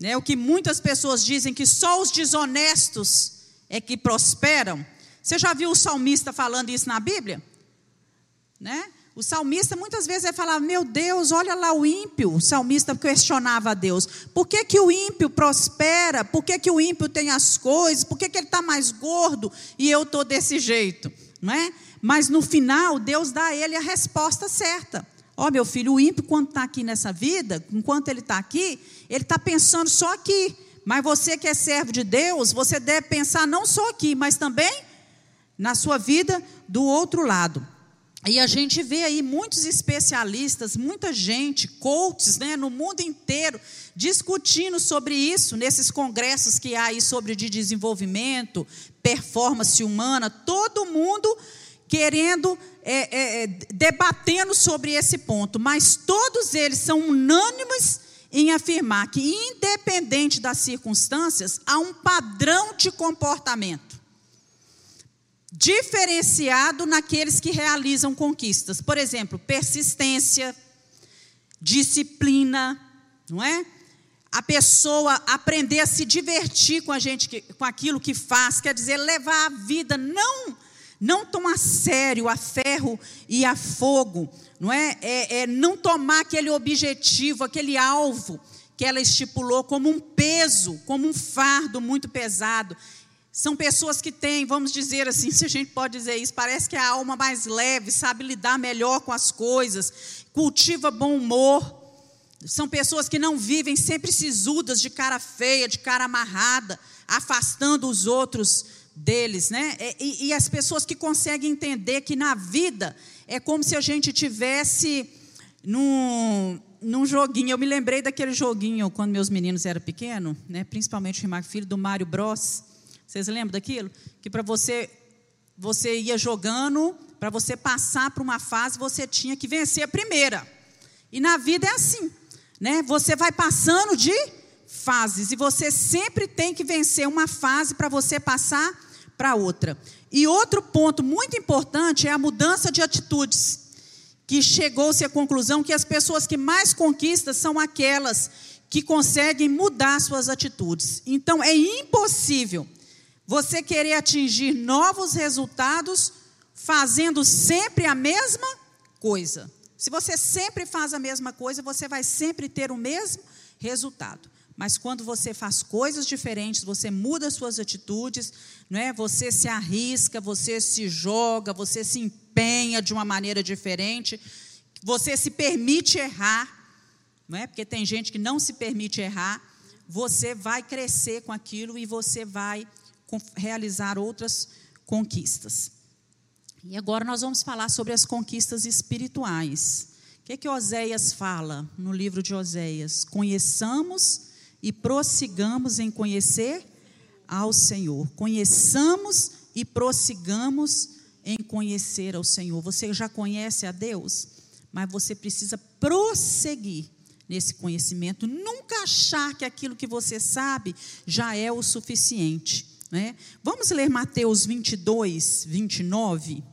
né, o que muitas pessoas dizem que só os desonestos é que prosperam. Você já viu o salmista falando isso na Bíblia? Né? O salmista muitas vezes vai falar: Meu Deus, olha lá o ímpio. O salmista questionava a Deus: Por que, que o ímpio prospera? Por que, que o ímpio tem as coisas? Por que, que ele está mais gordo e eu estou desse jeito? Não é? Mas no final, Deus dá a ele a resposta certa. Ó, oh, meu filho, o ímpio, quando está aqui nessa vida, enquanto ele está aqui, ele está pensando só aqui. Mas você que é servo de Deus, você deve pensar não só aqui, mas também na sua vida do outro lado. E a gente vê aí muitos especialistas, muita gente, coaches, né, no mundo inteiro, discutindo sobre isso, nesses congressos que há aí sobre de desenvolvimento, performance humana, todo mundo querendo, é, é, é, debatendo sobre esse ponto, mas todos eles são unânimes em afirmar que, independente das circunstâncias, há um padrão de comportamento diferenciado naqueles que realizam conquistas. Por exemplo, persistência, disciplina, não é? A pessoa aprender a se divertir com a gente, com aquilo que faz, quer dizer, levar a vida não não tomar sério a ferro e a fogo, não é? é? É, não tomar aquele objetivo, aquele alvo que ela estipulou como um peso, como um fardo muito pesado. São pessoas que têm, vamos dizer assim, <laughs> se a gente pode dizer isso, parece que é a alma mais leve, sabe lidar melhor com as coisas, cultiva bom humor, São pessoas que não vivem sempre sisudas, de cara feia, de cara amarrada, afastando os outros deles, né? E, e, as pessoas que conseguem entender que na vida é como se a gente tivesse num, num joguinho. Eu me lembrei daquele joguinho quando meus meninos eram pequenos, né? Principalmente o Rimac Filho do Mário Bros. Vocês lembram daquilo? Que para você você ia jogando, para você passar para uma fase, você tinha que vencer a primeira. E na vida é assim, né? Você vai passando de fases e você sempre tem que vencer uma fase para você passar para outra. E outro ponto muito importante é a mudança de atitudes, que chegou-se à conclusão que as pessoas que mais conquistam são aquelas que conseguem mudar suas atitudes. Então é impossível você querer atingir novos resultados fazendo sempre a mesma coisa. Se você sempre faz a mesma coisa, você vai sempre ter o mesmo resultado. Mas quando você faz coisas diferentes, você muda suas atitudes, não é? Você se arrisca, você se joga, você se empenha de uma maneira diferente, você se permite errar, não é? Porque tem gente que não se permite errar. Você vai crescer com aquilo e você vai realizar outras conquistas. E agora nós vamos falar sobre as conquistas espirituais. O que, é que Oséias fala no livro de Oséias? Conheçamos e prossigamos em conhecer ao Senhor. Conheçamos e prossigamos em conhecer ao Senhor. Você já conhece a Deus, mas você precisa prosseguir nesse conhecimento. Nunca achar que aquilo que você sabe já é o suficiente. Né? Vamos ler Mateus 22, 29.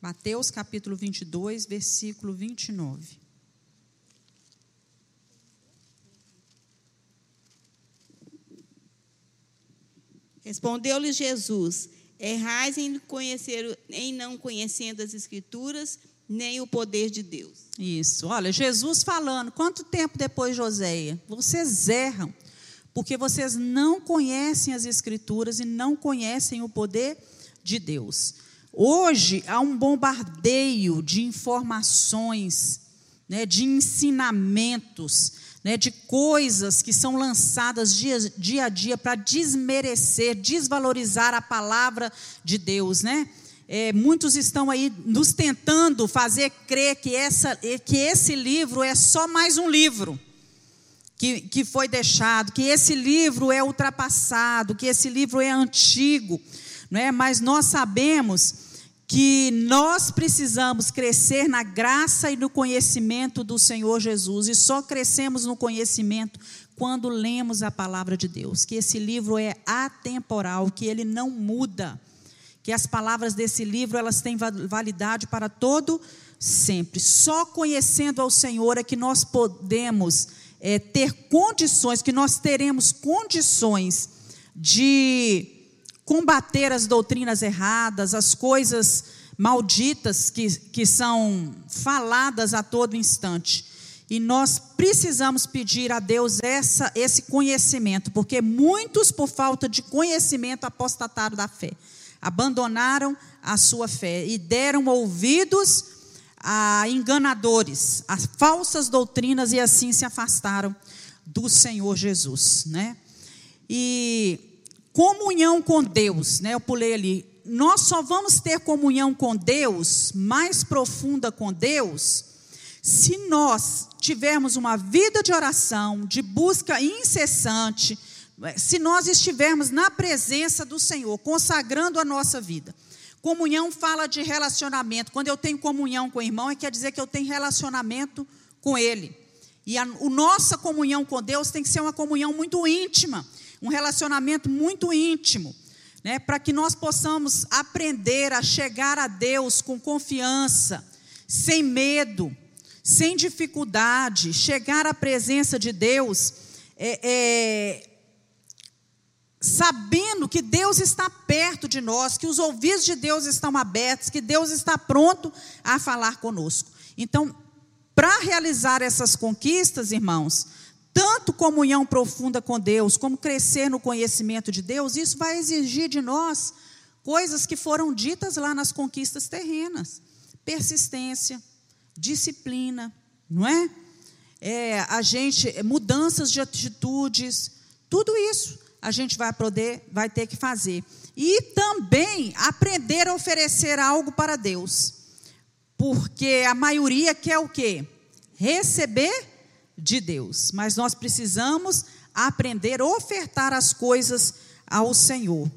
Mateus capítulo 22, versículo 29. Respondeu-lhe Jesus: Errais em, conhecer, em não conhecendo as Escrituras nem o poder de Deus. Isso. Olha, Jesus falando, quanto tempo depois de Oséia? Vocês erram, porque vocês não conhecem as Escrituras e não conhecem o poder de Deus. Hoje há um bombardeio de informações, né, de ensinamentos, né, de coisas que são lançadas dia, dia a dia para desmerecer, desvalorizar a palavra de Deus, né? É, muitos estão aí nos tentando fazer crer que, essa, que esse livro é só mais um livro que, que foi deixado, que esse livro é ultrapassado, que esse livro é antigo, não é? mas nós sabemos que nós precisamos crescer na graça e no conhecimento do Senhor Jesus, e só crescemos no conhecimento quando lemos a palavra de Deus, que esse livro é atemporal, que ele não muda que as palavras desse livro elas têm validade para todo sempre. Só conhecendo ao Senhor é que nós podemos é, ter condições, que nós teremos condições de combater as doutrinas erradas, as coisas malditas que, que são faladas a todo instante. E nós precisamos pedir a Deus essa, esse conhecimento, porque muitos, por falta de conhecimento, apostataram da fé abandonaram a sua fé e deram ouvidos a enganadores, a falsas doutrinas e assim se afastaram do Senhor Jesus, né? E comunhão com Deus, né? Eu pulei ali. Nós só vamos ter comunhão com Deus, mais profunda com Deus, se nós tivermos uma vida de oração, de busca incessante, se nós estivermos na presença do Senhor, consagrando a nossa vida. Comunhão fala de relacionamento. Quando eu tenho comunhão com o irmão, é quer dizer que eu tenho relacionamento com ele. E a, a nossa comunhão com Deus tem que ser uma comunhão muito íntima, um relacionamento muito íntimo, né, para que nós possamos aprender a chegar a Deus com confiança, sem medo, sem dificuldade, chegar à presença de Deus é, é, sabendo que Deus está perto de nós, que os ouvidos de Deus estão abertos, que Deus está pronto a falar conosco. Então, para realizar essas conquistas, irmãos, tanto comunhão profunda com Deus, como crescer no conhecimento de Deus, isso vai exigir de nós coisas que foram ditas lá nas conquistas terrenas: persistência, disciplina, não é? é a gente mudanças de atitudes, tudo isso a gente vai poder, vai ter que fazer. E também aprender a oferecer algo para Deus. Porque a maioria quer o quê? Receber de Deus. Mas nós precisamos aprender a ofertar as coisas ao Senhor.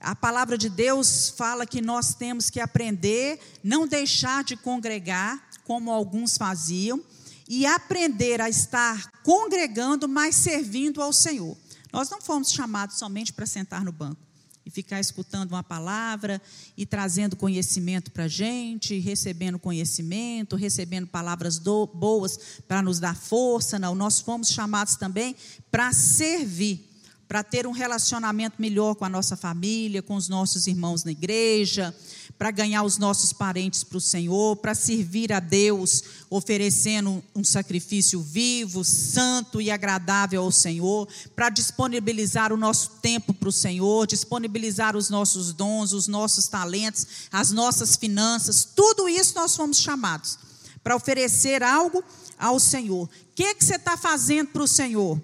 A palavra de Deus fala que nós temos que aprender, não deixar de congregar, como alguns faziam, e aprender a estar congregando, mas servindo ao Senhor. Nós não fomos chamados somente para sentar no banco e ficar escutando uma palavra e trazendo conhecimento para a gente, recebendo conhecimento, recebendo palavras do, boas para nos dar força. Não, nós fomos chamados também para servir para ter um relacionamento melhor com a nossa família, com os nossos irmãos na igreja, para ganhar os nossos parentes para o Senhor, para servir a Deus, oferecendo um sacrifício vivo, santo e agradável ao Senhor, para disponibilizar o nosso tempo para o Senhor, disponibilizar os nossos dons, os nossos talentos, as nossas finanças, tudo isso nós fomos chamados para oferecer algo ao Senhor. O que, que você está fazendo para o Senhor?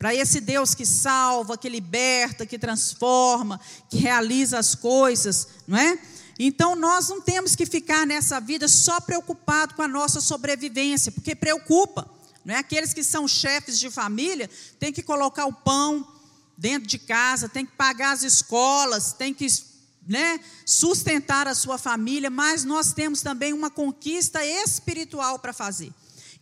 Para esse Deus que salva, que liberta, que transforma, que realiza as coisas, não é? Então nós não temos que ficar nessa vida só preocupado com a nossa sobrevivência, porque preocupa, não é? Aqueles que são chefes de família têm que colocar o pão dentro de casa, tem que pagar as escolas, tem que né, sustentar a sua família, mas nós temos também uma conquista espiritual para fazer.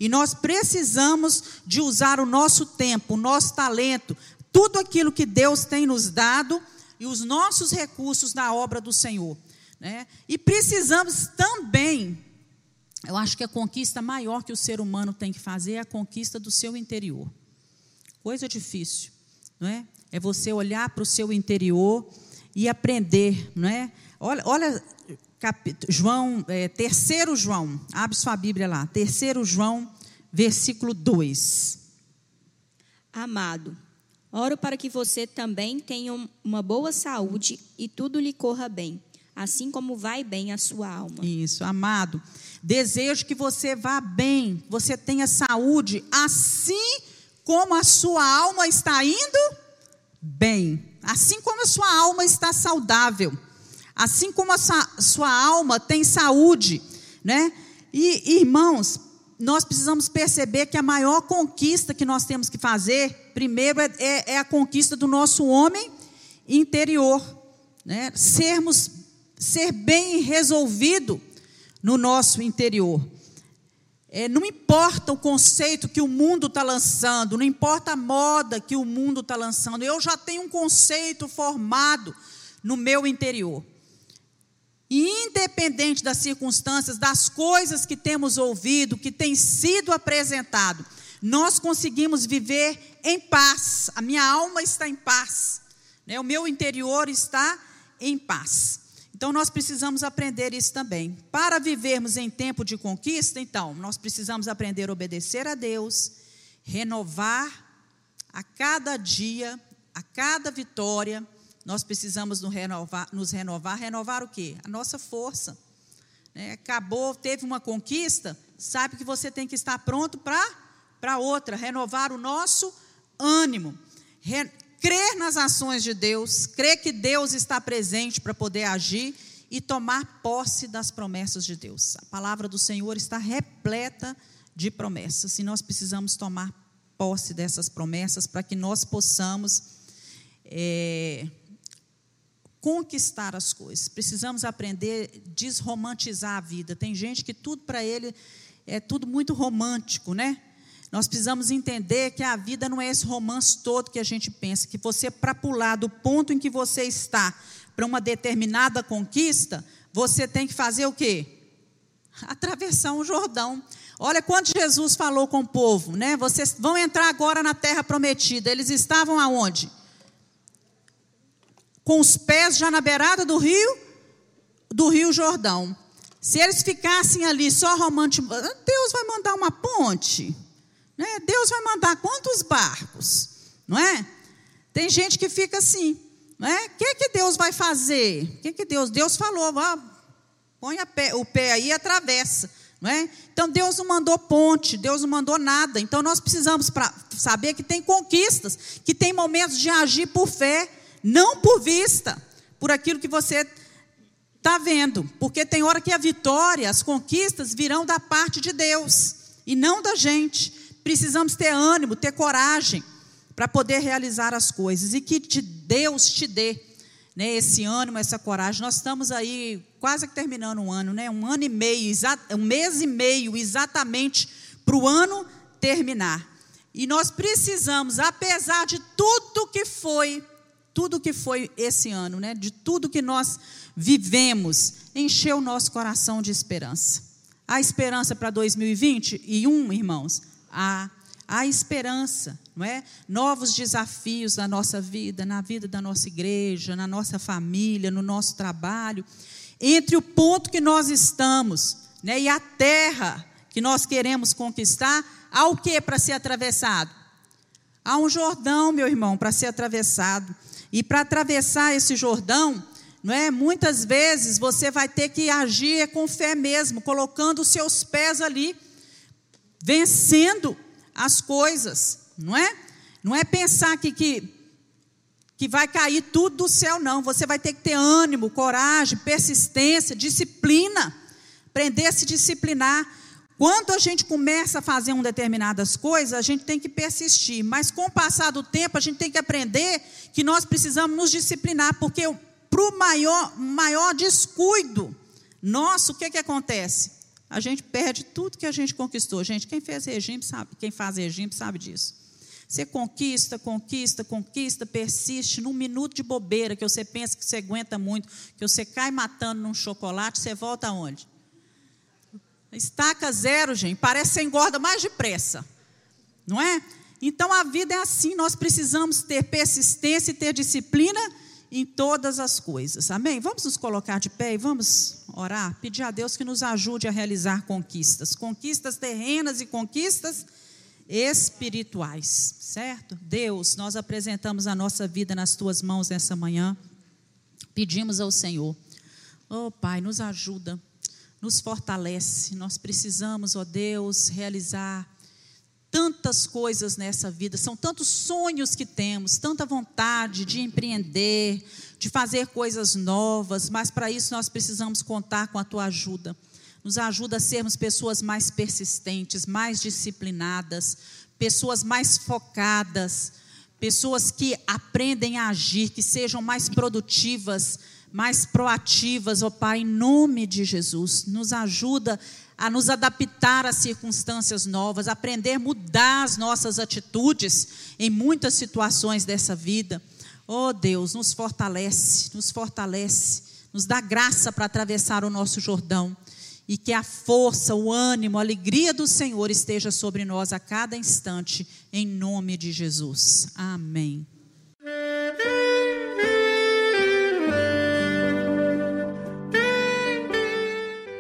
E nós precisamos de usar o nosso tempo, o nosso talento, tudo aquilo que Deus tem nos dado e os nossos recursos na obra do Senhor. Né? E precisamos também, eu acho que a conquista maior que o ser humano tem que fazer é a conquista do seu interior. Coisa difícil, não é? É você olhar para o seu interior e aprender, não é? Olha, olha capítulo, João, é, terceiro João, abre sua Bíblia lá, terceiro João, versículo 2. Amado, oro para que você também tenha uma boa saúde e tudo lhe corra bem, assim como vai bem a sua alma. Isso, amado. Desejo que você vá bem, você tenha saúde, assim como a sua alma está indo bem, assim como a sua alma está saudável. Assim como a sua alma tem saúde, né? E irmãos, nós precisamos perceber que a maior conquista que nós temos que fazer, primeiro, é, é, é a conquista do nosso homem interior, né? Sermos, ser bem resolvido no nosso interior. É, não importa o conceito que o mundo está lançando, não importa a moda que o mundo está lançando, eu já tenho um conceito formado no meu interior. E independente das circunstâncias, das coisas que temos ouvido, que tem sido apresentado, nós conseguimos viver em paz. A minha alma está em paz. Né? O meu interior está em paz. Então nós precisamos aprender isso também. Para vivermos em tempo de conquista, então, nós precisamos aprender a obedecer a Deus, renovar a cada dia, a cada vitória nós precisamos nos renovar, nos renovar. Renovar o quê? A nossa força. É, acabou, teve uma conquista, sabe que você tem que estar pronto para outra. Renovar o nosso ânimo. Re, crer nas ações de Deus, crer que Deus está presente para poder agir e tomar posse das promessas de Deus. A palavra do Senhor está repleta de promessas e nós precisamos tomar posse dessas promessas para que nós possamos é, conquistar as coisas. Precisamos aprender a desromantizar a vida. Tem gente que tudo para ele é tudo muito romântico, né? Nós precisamos entender que a vida não é esse romance todo que a gente pensa, que você para pular do ponto em que você está para uma determinada conquista, você tem que fazer o quê? Atravessar um Jordão. Olha quando Jesus falou com o povo, né? Vocês vão entrar agora na terra prometida. Eles estavam aonde? Com os pés já na beirada do rio, do rio Jordão. Se eles ficassem ali só romantizando, Deus vai mandar uma ponte. Né? Deus vai mandar quantos barcos? Não é? Tem gente que fica assim. Né? O que, que Deus vai fazer? O que, que Deus? Deus falou, ah, põe pé, o pé aí e atravessa. Não é? Então Deus não mandou ponte, Deus não mandou nada. Então nós precisamos pra saber que tem conquistas, que tem momentos de agir por fé, não por vista, por aquilo que você está vendo. Porque tem hora que a vitória, as conquistas virão da parte de Deus e não da gente. Precisamos ter ânimo, ter coragem para poder realizar as coisas e que te, Deus te dê né, esse ânimo, essa coragem. Nós estamos aí quase que terminando um ano, né? Um ano e meio, um mês e meio exatamente para o ano terminar. E nós precisamos, apesar de tudo que foi, tudo que foi esse ano, né? De tudo que nós vivemos, encher o nosso coração de esperança. Há esperança para 2021, irmãos? Há há esperança, não é? Novos desafios na nossa vida, na vida da nossa igreja, na nossa família, no nosso trabalho, entre o ponto que nós estamos, né, e a terra que nós queremos conquistar, há o que para ser atravessado? Há um Jordão, meu irmão, para ser atravessado. E para atravessar esse Jordão, não é? Muitas vezes você vai ter que agir com fé mesmo, colocando os seus pés ali, vencendo as coisas, não é? Não é pensar que, que, que vai cair tudo do céu, não. Você vai ter que ter ânimo, coragem, persistência, disciplina, aprender a se disciplinar. Quando a gente começa a fazer um determinadas coisas, a gente tem que persistir, mas com o passar do tempo, a gente tem que aprender que nós precisamos nos disciplinar, porque para o maior, maior descuido nosso, o que, que acontece? a gente perde tudo que a gente conquistou. Gente, quem fez regime sabe, quem faz regime sabe disso. Você conquista, conquista, conquista, persiste, num minuto de bobeira, que você pensa que você aguenta muito, que você cai matando num chocolate, você volta aonde? Estaca zero, gente. Parece que engorda mais depressa. Não é? Então a vida é assim, nós precisamos ter persistência e ter disciplina em todas as coisas. Amém? Vamos nos colocar de pé e vamos orar, pedir a Deus que nos ajude a realizar conquistas, conquistas terrenas e conquistas espirituais, certo? Deus, nós apresentamos a nossa vida nas tuas mãos nessa manhã. Pedimos ao Senhor. Oh, Pai, nos ajuda, nos fortalece. Nós precisamos, ó Deus, realizar tantas coisas nessa vida, são tantos sonhos que temos, tanta vontade de empreender, de fazer coisas novas, mas para isso nós precisamos contar com a tua ajuda. Nos ajuda a sermos pessoas mais persistentes, mais disciplinadas, pessoas mais focadas, pessoas que aprendem a agir, que sejam mais produtivas, mais proativas, ó Pai, em nome de Jesus. Nos ajuda a nos adaptar às circunstâncias novas, aprender a mudar as nossas atitudes em muitas situações dessa vida. Oh Deus, nos fortalece, nos fortalece, nos dá graça para atravessar o nosso Jordão e que a força, o ânimo, a alegria do Senhor esteja sobre nós a cada instante, em nome de Jesus. Amém.